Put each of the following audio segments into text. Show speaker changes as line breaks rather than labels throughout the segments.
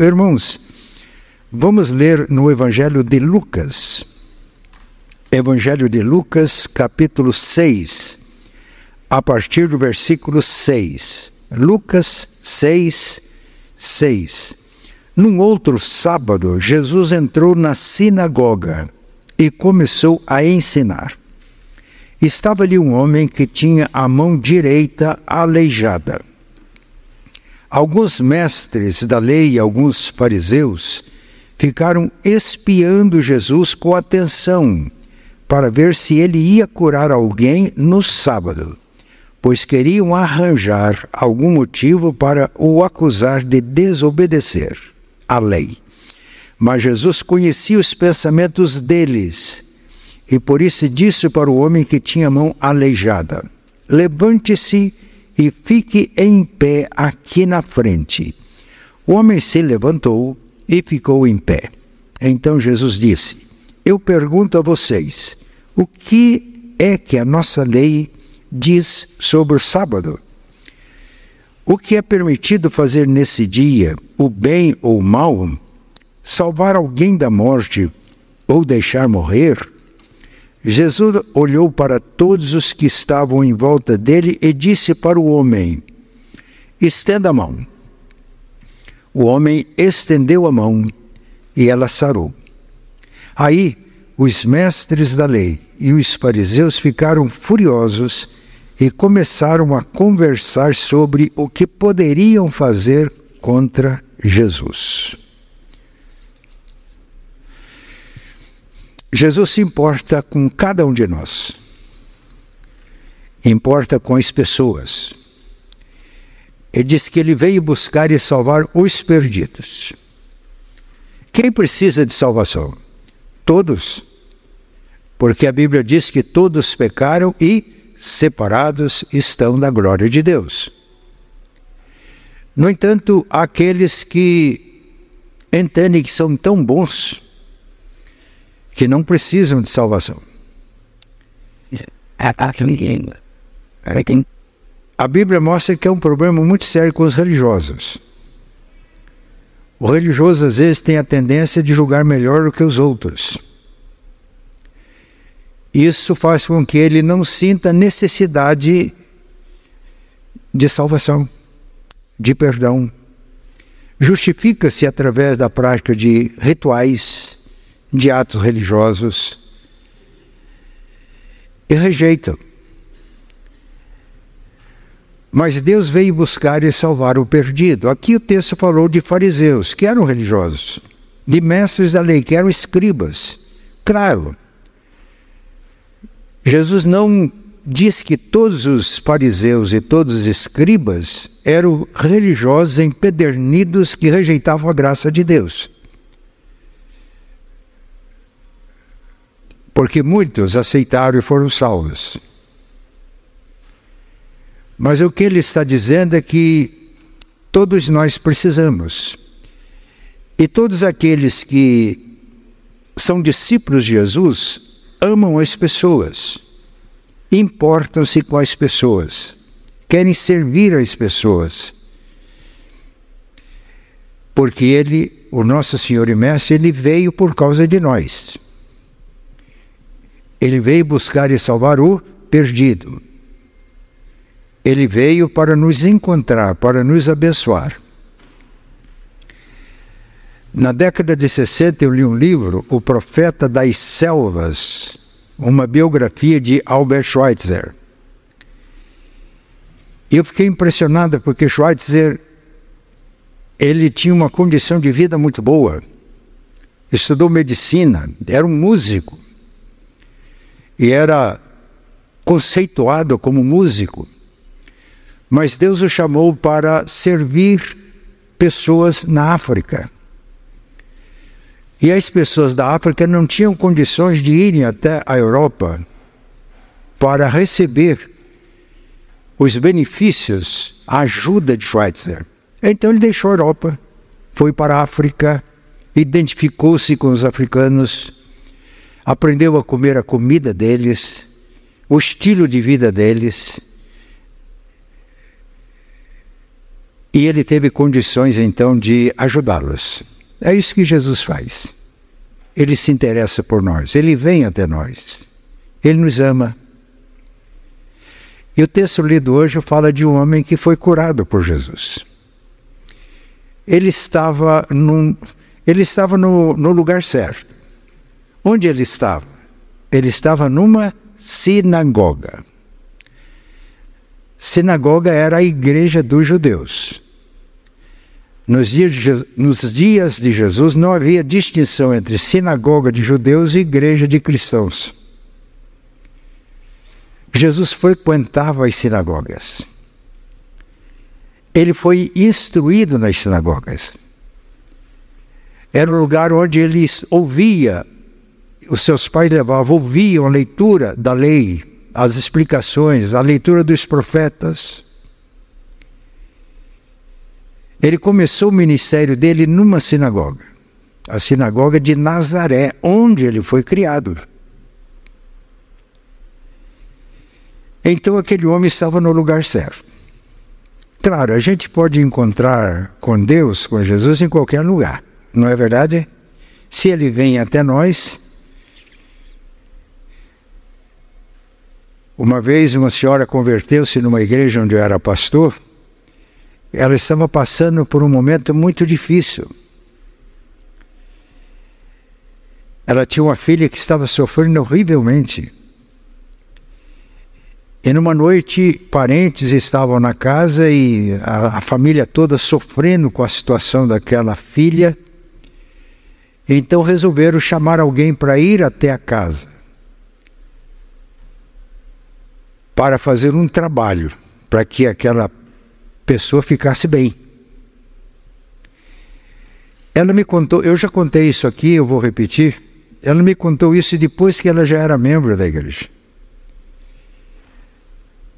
Irmãos, vamos ler no Evangelho de Lucas. Evangelho de Lucas, capítulo 6, a partir do versículo 6. Lucas 6, 6. Num outro sábado, Jesus entrou na sinagoga e começou a ensinar. Estava ali um homem que tinha a mão direita aleijada. Alguns mestres da lei e alguns fariseus ficaram espiando Jesus com atenção para ver se ele ia curar alguém no sábado, pois queriam arranjar algum motivo para o acusar de desobedecer à lei. Mas Jesus conhecia os pensamentos deles e por isso disse para o homem que tinha a mão aleijada: Levante-se e fique em pé aqui na frente. O homem se levantou e ficou em pé. Então Jesus disse: Eu pergunto a vocês, o que é que a nossa lei diz sobre o sábado? O que é permitido fazer nesse dia, o bem ou o mal? Salvar alguém da morte ou deixar morrer? Jesus olhou para todos os que estavam em volta dele e disse para o homem: Estenda a mão. O homem estendeu a mão e ela sarou. Aí os mestres da lei e os fariseus ficaram furiosos e começaram a conversar sobre o que poderiam fazer contra Jesus. Jesus se importa com cada um de nós, importa com as pessoas. Ele diz que ele veio buscar e salvar os perdidos. Quem precisa de salvação? Todos. Porque a Bíblia diz que todos pecaram e separados estão da glória de Deus. No entanto, aqueles que entendem que são tão bons, que não precisam de salvação. A Bíblia mostra que é um problema muito sério com os religiosos. O religioso às vezes tem a tendência de julgar melhor do que os outros. Isso faz com que ele não sinta necessidade de salvação, de perdão. Justifica-se através da prática de rituais, de atos religiosos e rejeitam. Mas Deus veio buscar e salvar o perdido. Aqui o texto falou de fariseus, que eram religiosos, de mestres da lei, que eram escribas. Claro, Jesus não diz que todos os fariseus e todos os escribas eram religiosos empedernidos que rejeitavam a graça de Deus. Porque muitos aceitaram e foram salvos. Mas o que ele está dizendo é que todos nós precisamos. E todos aqueles que são discípulos de Jesus amam as pessoas, importam-se com as pessoas, querem servir as pessoas. Porque ele, o nosso Senhor e Mestre, ele veio por causa de nós. Ele veio buscar e salvar o perdido. Ele veio para nos encontrar, para nos abençoar. Na década de 60 eu li um livro, O Profeta das Selvas, uma biografia de Albert Schweitzer. Eu fiquei impressionado porque Schweitzer ele tinha uma condição de vida muito boa. Estudou medicina, era um músico e era conceituado como músico, mas Deus o chamou para servir pessoas na África. E as pessoas da África não tinham condições de irem até a Europa para receber os benefícios, a ajuda de Schweitzer. Então ele deixou a Europa, foi para a África, identificou-se com os africanos, aprendeu a comer a comida deles, o estilo de vida deles. E ele teve condições então de ajudá-los. É isso que Jesus faz. Ele se interessa por nós, ele vem até nós, ele nos ama. E o texto lido hoje fala de um homem que foi curado por Jesus. Ele estava, num, ele estava no, no lugar certo. Onde ele estava? Ele estava numa sinagoga. Sinagoga era a igreja dos judeus. Nos dias, de, Jesus não havia distinção entre sinagoga de judeus e igreja de cristãos. Jesus frequentava as sinagogas. Ele foi instruído nas sinagogas. Era o lugar onde ele ouvia, os seus pais levavam, ouviam a leitura da lei, as explicações, a leitura dos profetas. Ele começou o ministério dele numa sinagoga, a sinagoga de Nazaré, onde ele foi criado. Então aquele homem estava no lugar certo. Claro, a gente pode encontrar com Deus, com Jesus, em qualquer lugar, não é verdade? Se ele vem até nós. Uma vez uma senhora converteu-se numa igreja onde eu era pastor ela estava passando por um momento muito difícil. Ela tinha uma filha que estava sofrendo horrivelmente. E numa noite, parentes estavam na casa e a, a família toda sofrendo com a situação daquela filha. Então resolveram chamar alguém para ir até a casa para fazer um trabalho para que aquela pessoa ficasse bem. Ela me contou, eu já contei isso aqui, eu vou repetir. Ela me contou isso depois que ela já era membro da igreja.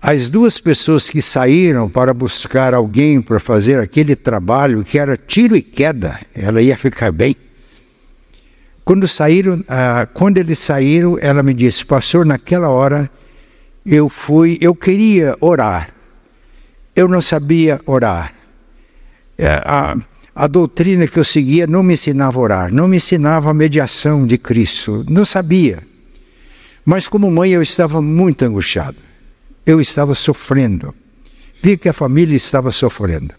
As duas pessoas que saíram para buscar alguém para fazer aquele trabalho que era tiro e queda, ela ia ficar bem. Quando saíram, ah, quando eles saíram, ela me disse, pastor, naquela hora eu fui, eu queria orar, eu não sabia orar. É, a, a doutrina que eu seguia não me ensinava a orar, não me ensinava a mediação de Cristo, não sabia. Mas como mãe eu estava muito angustiado, eu estava sofrendo, vi que a família estava sofrendo.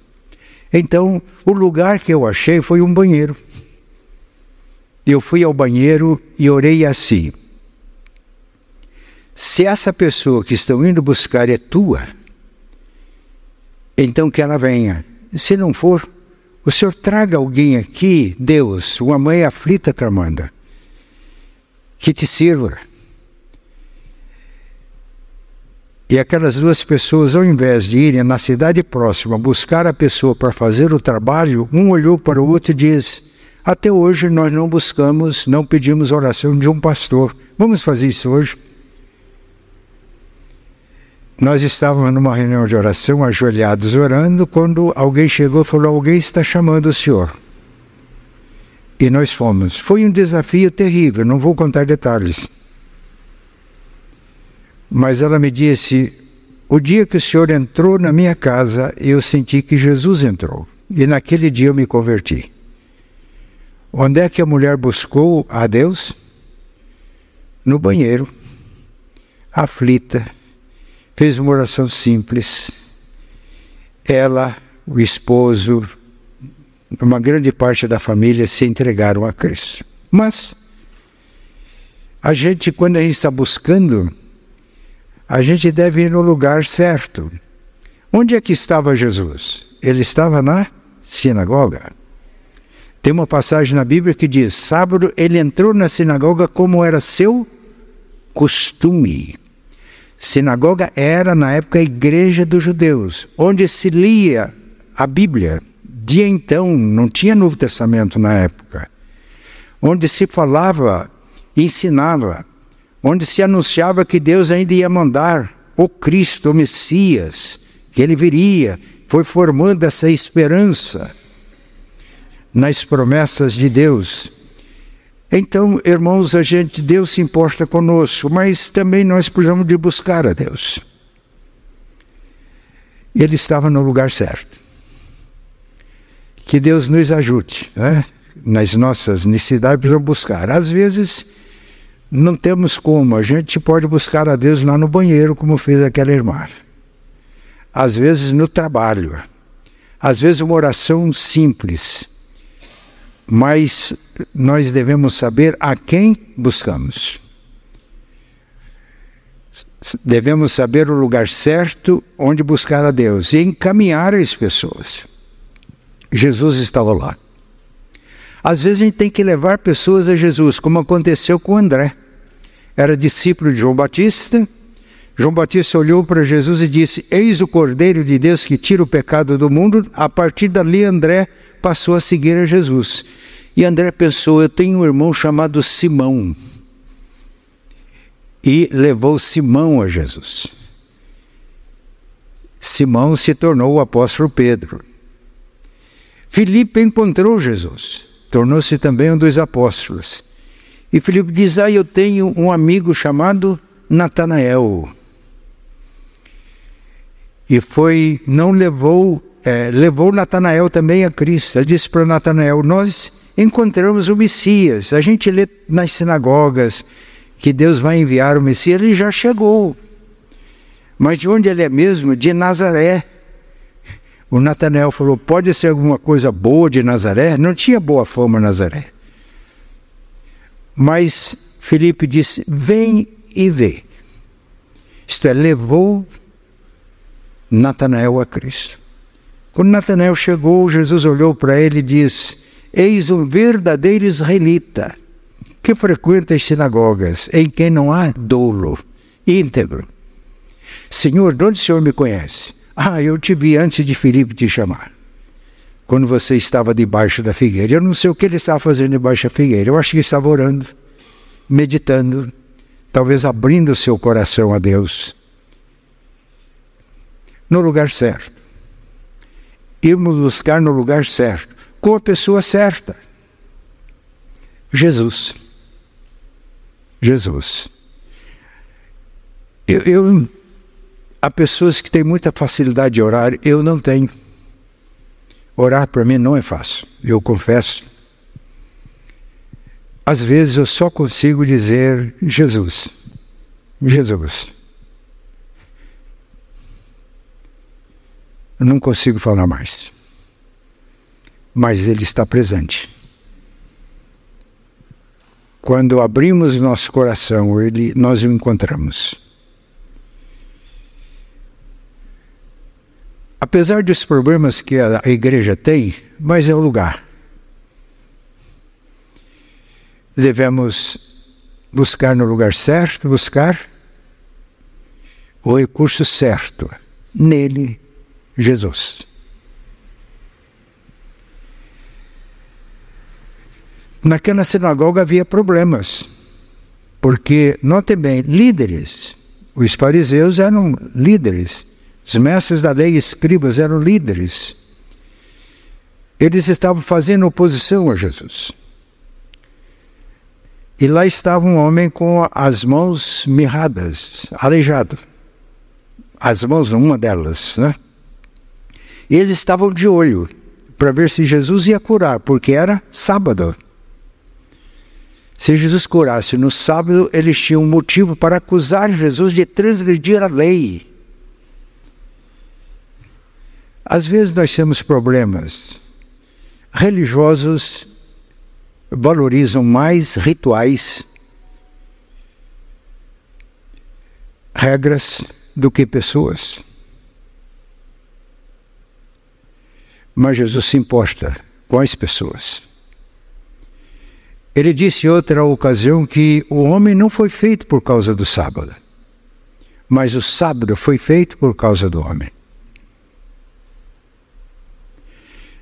Então, o lugar que eu achei foi um banheiro. Eu fui ao banheiro e orei assim: Se essa pessoa que estão indo buscar é tua, então que ela venha. Se não for, o Senhor traga alguém aqui, Deus, uma mãe aflita clamando, que te sirva. E aquelas duas pessoas, ao invés de irem na cidade próxima buscar a pessoa para fazer o trabalho, um olhou para o outro e diz: Até hoje nós não buscamos, não pedimos oração de um pastor. Vamos fazer isso hoje? Nós estávamos numa reunião de oração, ajoelhados orando, quando alguém chegou e falou: Alguém está chamando o senhor. E nós fomos. Foi um desafio terrível, não vou contar detalhes. Mas ela me disse: O dia que o senhor entrou na minha casa, eu senti que Jesus entrou. E naquele dia eu me converti. Onde é que a mulher buscou a Deus? No banheiro, aflita fez uma oração simples. Ela, o esposo, uma grande parte da família se entregaram a Cristo. Mas a gente, quando a gente está buscando, a gente deve ir no lugar certo. Onde é que estava Jesus? Ele estava na sinagoga. Tem uma passagem na Bíblia que diz: sábado ele entrou na sinagoga como era seu costume. Sinagoga era, na época, a igreja dos judeus, onde se lia a Bíblia. De então, não tinha Novo Testamento na época. Onde se falava, ensinava, onde se anunciava que Deus ainda ia mandar o Cristo, o Messias, que ele viria, foi formando essa esperança nas promessas de Deus. Então, irmãos, a gente, Deus se importa conosco, mas também nós precisamos de buscar a Deus. Ele estava no lugar certo. Que Deus nos ajude, né? nas nossas necessidades para buscar. Às vezes não temos como, a gente pode buscar a Deus lá no banheiro, como fez aquela irmã. Às vezes no trabalho, às vezes uma oração simples, mas nós devemos saber a quem buscamos. Devemos saber o lugar certo onde buscar a Deus e encaminhar as pessoas. Jesus estava lá. Às vezes a gente tem que levar pessoas a Jesus, como aconteceu com André. Era discípulo de João Batista. João Batista olhou para Jesus e disse: Eis o Cordeiro de Deus que tira o pecado do mundo. A partir dali, André passou a seguir a Jesus. E André pensou: Eu tenho um irmão chamado Simão. E levou Simão a Jesus. Simão se tornou o apóstolo Pedro. Filipe encontrou Jesus, tornou-se também um dos apóstolos. E Filipe diz: Ah, eu tenho um amigo chamado Natanael. E foi, não levou, é, levou Natanael também a Cristo. Ele disse para Natanael: Nós encontramos o Messias. A gente lê nas sinagogas que Deus vai enviar o Messias, ele já chegou. Mas de onde ele é mesmo? De Nazaré. O Natanael falou: pode ser alguma coisa boa de Nazaré? Não tinha boa fama Nazaré. Mas Felipe disse: vem e vê. Isto é, levou Natanael a Cristo. Quando Natanael chegou, Jesus olhou para ele e disse: Eis um verdadeiro israelita que frequenta as sinagogas, em quem não há dolo, íntegro. Senhor, de onde o Senhor me conhece? Ah, eu te vi antes de Filipe te chamar. Quando você estava debaixo da figueira. Eu não sei o que ele estava fazendo debaixo da figueira. Eu acho que estava orando, meditando, talvez abrindo o seu coração a Deus. No lugar certo. Irmos buscar no lugar certo com a pessoa certa. Jesus. Jesus. Eu, eu, há pessoas que têm muita facilidade de orar, eu não tenho. Orar para mim não é fácil, eu confesso. Às vezes eu só consigo dizer Jesus. Jesus. Não consigo falar mais mas Ele está presente. Quando abrimos nosso coração, ele, nós o encontramos. Apesar dos problemas que a, igreja tem, mas é o lugar. Devemos buscar no lugar certo, buscar o recurso certo, nele, Jesus. Naquela sinagoga havia problemas, porque, note bem, líderes, os fariseus eram líderes, os mestres da lei e escribas eram líderes. Eles estavam fazendo oposição a Jesus. E lá estava um homem com as mãos mirradas, aleijado. As mãos, uma delas, né? Eles estavam de olho para ver se Jesus ia curar, porque era sábado. Se Jesus curasse no sábado, eles tinham motivo para acusar Jesus de transgredir a lei. Às vezes nós temos problemas. Religiosos valorizam mais rituais, regras, do que pessoas. Mas Jesus se importa com as pessoas. Ele disse em outra ocasião que o homem não foi feito por causa do sábado, mas o sábado foi feito por causa do homem.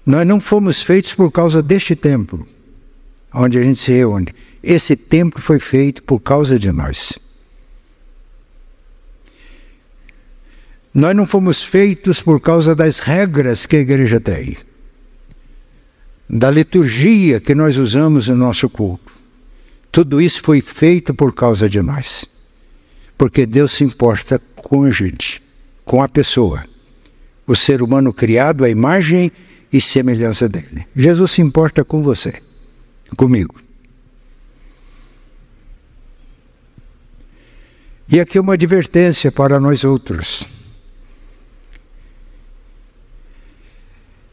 Nós não fomos feitos por causa deste templo, onde a gente se reúne. Esse templo foi feito por causa de nós. Nós não fomos feitos por causa das regras que a igreja tem da liturgia que nós usamos no nosso culto. Tudo isso foi feito por causa de nós. Porque Deus se importa com a gente, com a pessoa. O ser humano criado à imagem e semelhança dele. Jesus se importa com você, comigo. E aqui uma advertência para nós outros.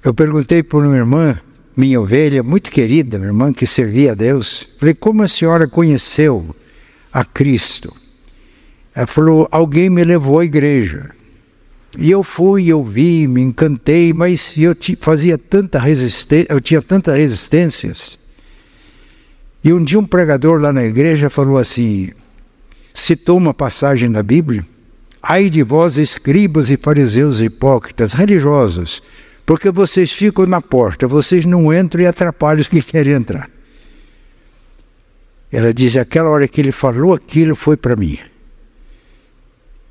Eu perguntei para uma irmã, minha ovelha, muito querida, minha irmã que servia a Deus, falei, como a senhora conheceu a Cristo? Ela falou, alguém me levou à igreja. E eu fui, eu vi, me encantei, mas eu fazia tanta resistência, eu tinha tantas resistências. E um dia um pregador lá na igreja falou assim: citou uma passagem da Bíblia. Ai de vós, escribas e fariseus hipócritas, religiosos, porque vocês ficam na porta, vocês não entram e atrapalham os que querem entrar. Ela diz: aquela hora que ele falou aquilo foi para mim.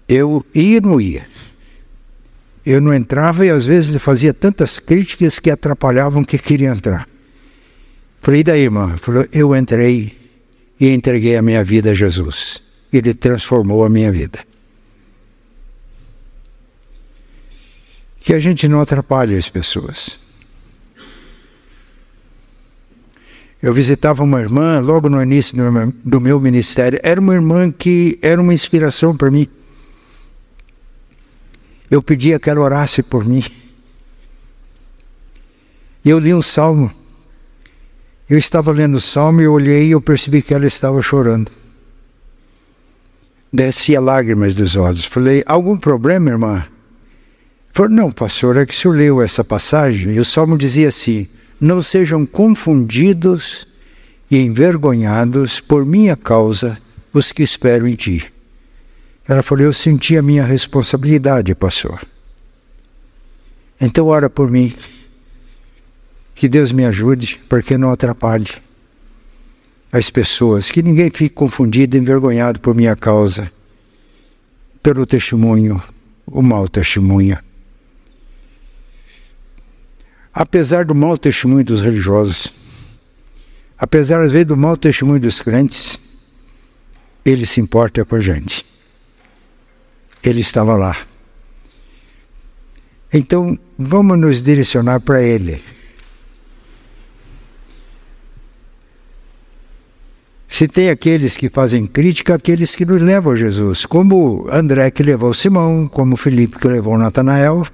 Eu ia e não ia. Eu não entrava e às vezes ele fazia tantas críticas que atrapalhavam que queria entrar. Falei, e daí, irmã? Falou, eu entrei e entreguei a minha vida a Jesus. Ele transformou a minha vida. Que a gente não atrapalhe as pessoas. Eu visitava uma irmã logo no início do meu ministério. Era uma irmã que era uma inspiração para mim. Eu pedia que ela orasse por mim. Eu li um salmo. Eu estava lendo o salmo e olhei e eu percebi que ela estava chorando descia lágrimas dos olhos. Falei, algum problema, irmã? Falou, não, pastor, é que o senhor leu essa passagem e o salmo dizia assim: Não sejam confundidos e envergonhados por minha causa os que esperam em ti. Ela falou, eu senti a minha responsabilidade, pastor. Então ora por mim. Que Deus me ajude, porque não atrapalhe as pessoas, que ninguém fique confundido, envergonhado por minha causa, pelo testemunho, o mau testemunho. Apesar do mau testemunho dos religiosos, apesar às vezes do mau testemunho dos crentes, ele se importa com a gente. Ele estava lá. Então, vamos nos direcionar para ele. Se tem aqueles que fazem crítica, aqueles que nos levam a Jesus, como André que levou Simão, como Felipe que levou Natanael,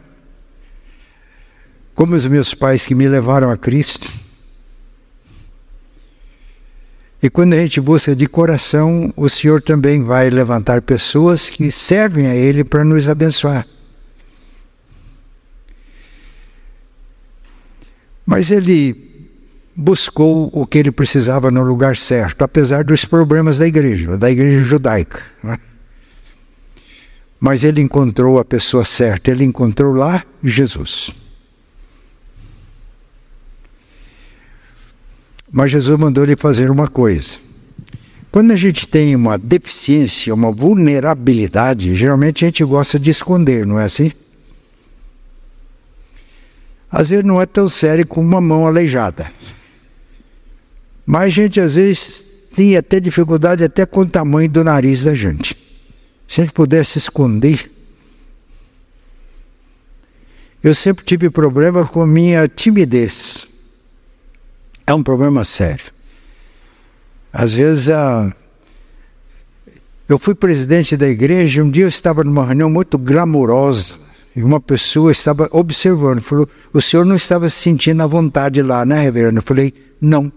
como os meus pais que me levaram a Cristo. E quando a gente busca de coração, o Senhor também vai levantar pessoas que servem a Ele para nos abençoar. Mas Ele buscou o que ele precisava no lugar certo, apesar dos problemas da igreja, da igreja judaica. Né? Mas ele encontrou a pessoa certa, ele encontrou lá Jesus. Mas Jesus mandou ele fazer uma coisa. Quando a gente tem uma deficiência, uma vulnerabilidade, geralmente a gente gosta de esconder, não é assim? Às vezes não é tão sério como uma mão aleijada. Mas a gente às vezes tinha até dificuldade até com o tamanho do nariz da gente. Se a gente pudesse esconder. Eu sempre tive problema com minha timidez. É um problema sério. Às vezes a eu fui presidente da igreja, um dia eu estava numa reunião muito glamourosa e uma pessoa estava observando, falou: "O senhor não estava se sentindo à vontade lá, né, reverendo?" Eu falei: "Não".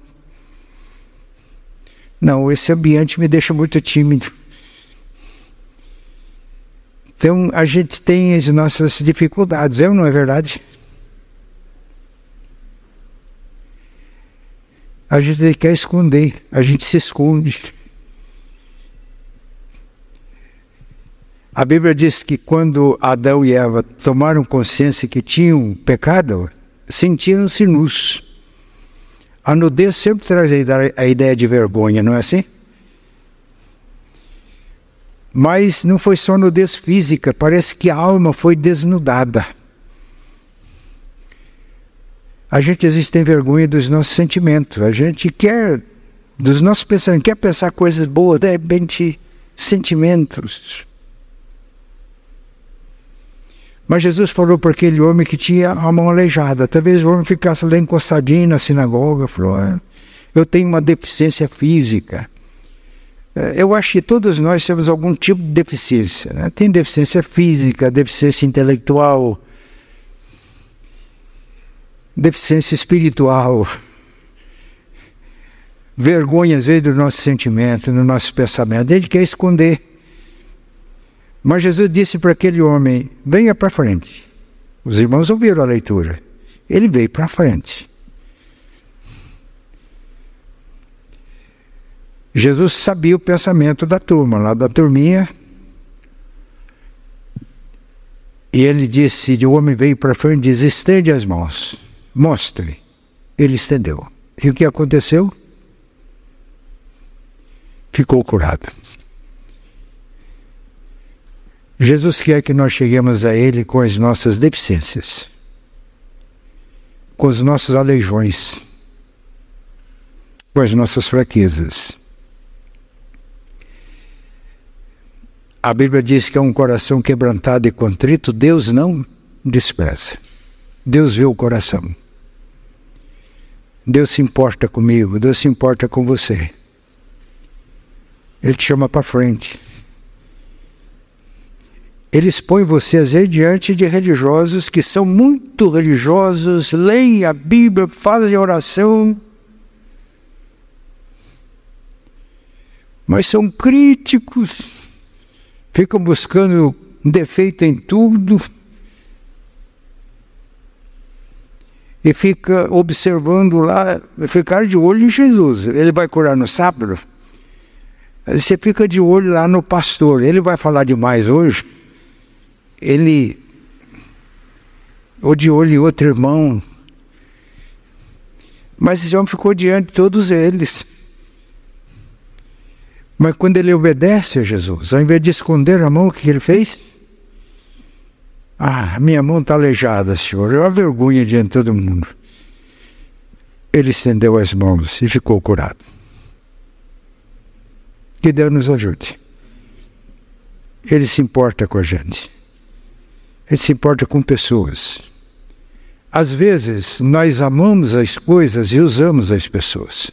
Não, esse ambiente me deixa muito tímido. Então a gente tem as nossas dificuldades, é ou não é verdade? A gente quer esconder, a gente se esconde. A Bíblia diz que quando Adão e Eva tomaram consciência que tinham pecado, sentiram-se nus. A nudez sempre traz a ideia de vergonha, não é assim? Mas não foi só nudez física, parece que a alma foi desnudada. A gente às vezes tem vergonha dos nossos sentimentos, a gente quer, dos nossos pensamentos, quer pensar coisas boas, de repente, sentimentos. Mas Jesus falou para aquele homem que tinha a mão aleijada. Talvez o homem ficasse lá encostadinho na sinagoga. Falou: é, Eu tenho uma deficiência física. É, eu acho que todos nós temos algum tipo de deficiência. Né? Tem deficiência física, deficiência intelectual, deficiência espiritual, vergonha às vezes do nosso sentimento, do nosso pensamento. Ele quer esconder. Mas Jesus disse para aquele homem: venha para frente. Os irmãos ouviram a leitura. Ele veio para frente. Jesus sabia o pensamento da turma, lá da turminha. E ele disse: o homem veio para frente e diz: estende as mãos, mostre. Ele estendeu. E o que aconteceu? Ficou curado. Jesus quer que nós cheguemos a Ele com as nossas deficiências, com os nossos aleijões, com as nossas fraquezas. A Bíblia diz que é um coração quebrantado e contrito, Deus não despreza. Deus vê o coração. Deus se importa comigo, Deus se importa com você. Ele te chama para frente. Ele expõe você às vezes diante de religiosos que são muito religiosos, leem a Bíblia, fazem oração, mas são críticos, ficam buscando defeito em tudo e fica observando lá, ficar de olho em Jesus. Ele vai curar no sábado. Você fica de olho lá no pastor. Ele vai falar demais hoje ele, ou de olho em outro irmão, mas esse homem ficou diante de todos eles. Mas quando ele obedece a Jesus, ao invés de esconder a mão, o que ele fez? Ah, minha mão está aleijada, Senhor. É uma vergonha diante de todo mundo. Ele estendeu as mãos e ficou curado. Que Deus nos ajude. Ele se importa com a gente. Ele se importa com pessoas. Às vezes, nós amamos as coisas e usamos as pessoas.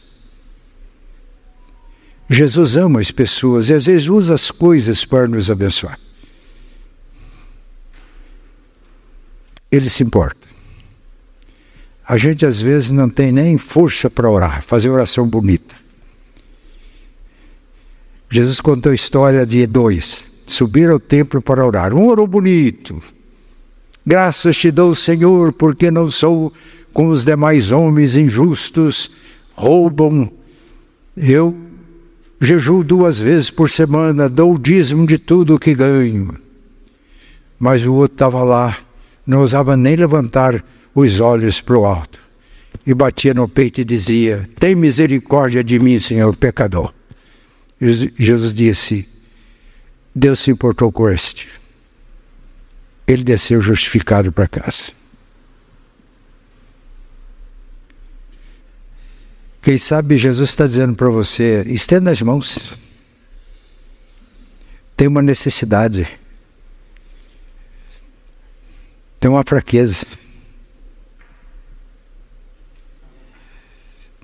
Jesus ama as pessoas e às vezes usa as coisas para nos abençoar. Ele se importa. A gente às vezes não tem nem força para orar, fazer oração bonita. Jesus contou a história de dois. Subiram ao templo para orar. Um orou bonito, Graças te dou, Senhor, porque não sou como os demais homens injustos, roubam. Eu jejuo duas vezes por semana, dou o dízimo de tudo o que ganho. Mas o outro estava lá, não ousava nem levantar os olhos para o alto. E batia no peito e dizia: Tem misericórdia de mim, Senhor, pecador. Jesus disse: Deus se importou com este ele desceu justificado para casa. Quem sabe Jesus está dizendo para você: estenda as mãos. Tem uma necessidade. Tem uma fraqueza.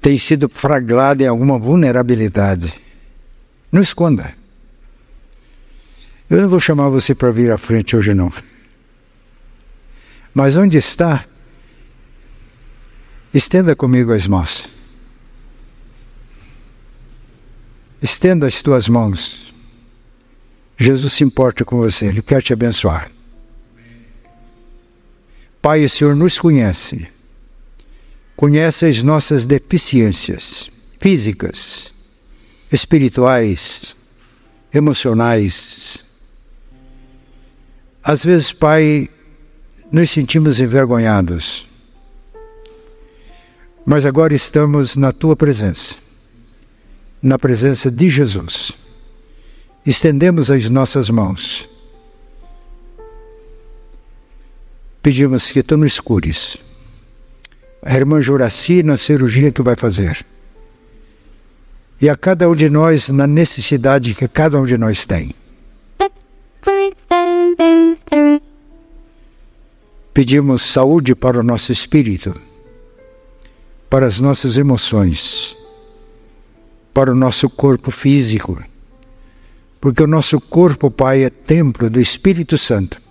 Tem sido fraglado em alguma vulnerabilidade. Não esconda. Eu não vou chamar você para vir à frente hoje, não. Mas onde está? Estenda comigo as mãos. Estenda as tuas mãos. Jesus se importa com você, Ele quer te abençoar. Pai, o Senhor nos conhece, conhece as nossas deficiências físicas, espirituais, emocionais. Às vezes, Pai, nos sentimos envergonhados. Mas agora estamos na tua presença, na presença de Jesus. Estendemos as nossas mãos. Pedimos que tu nos cures. A irmã Juraci na cirurgia que vai fazer. E a cada um de nós na necessidade que cada um de nós tem. Pedimos saúde para o nosso espírito, para as nossas emoções, para o nosso corpo físico, porque o nosso corpo, Pai, é templo do Espírito Santo.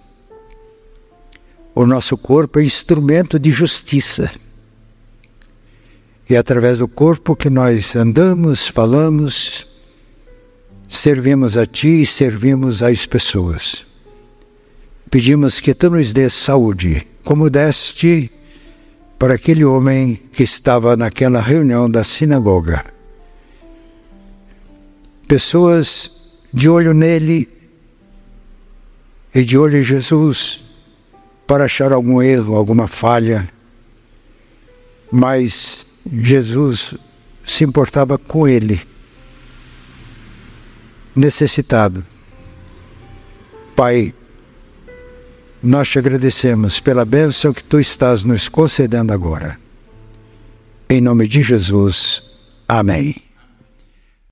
O nosso corpo é instrumento de justiça. E é através do corpo que nós andamos, falamos, servimos a Ti e servimos às pessoas. Pedimos que Tu nos dê saúde, como deste para aquele homem que estava naquela reunião da sinagoga. Pessoas de olho nele e de olho em Jesus para achar algum erro, alguma falha, mas Jesus se importava com ele, necessitado. Pai, nós te agradecemos pela bênção que tu estás nos concedendo agora. Em nome de Jesus, amém.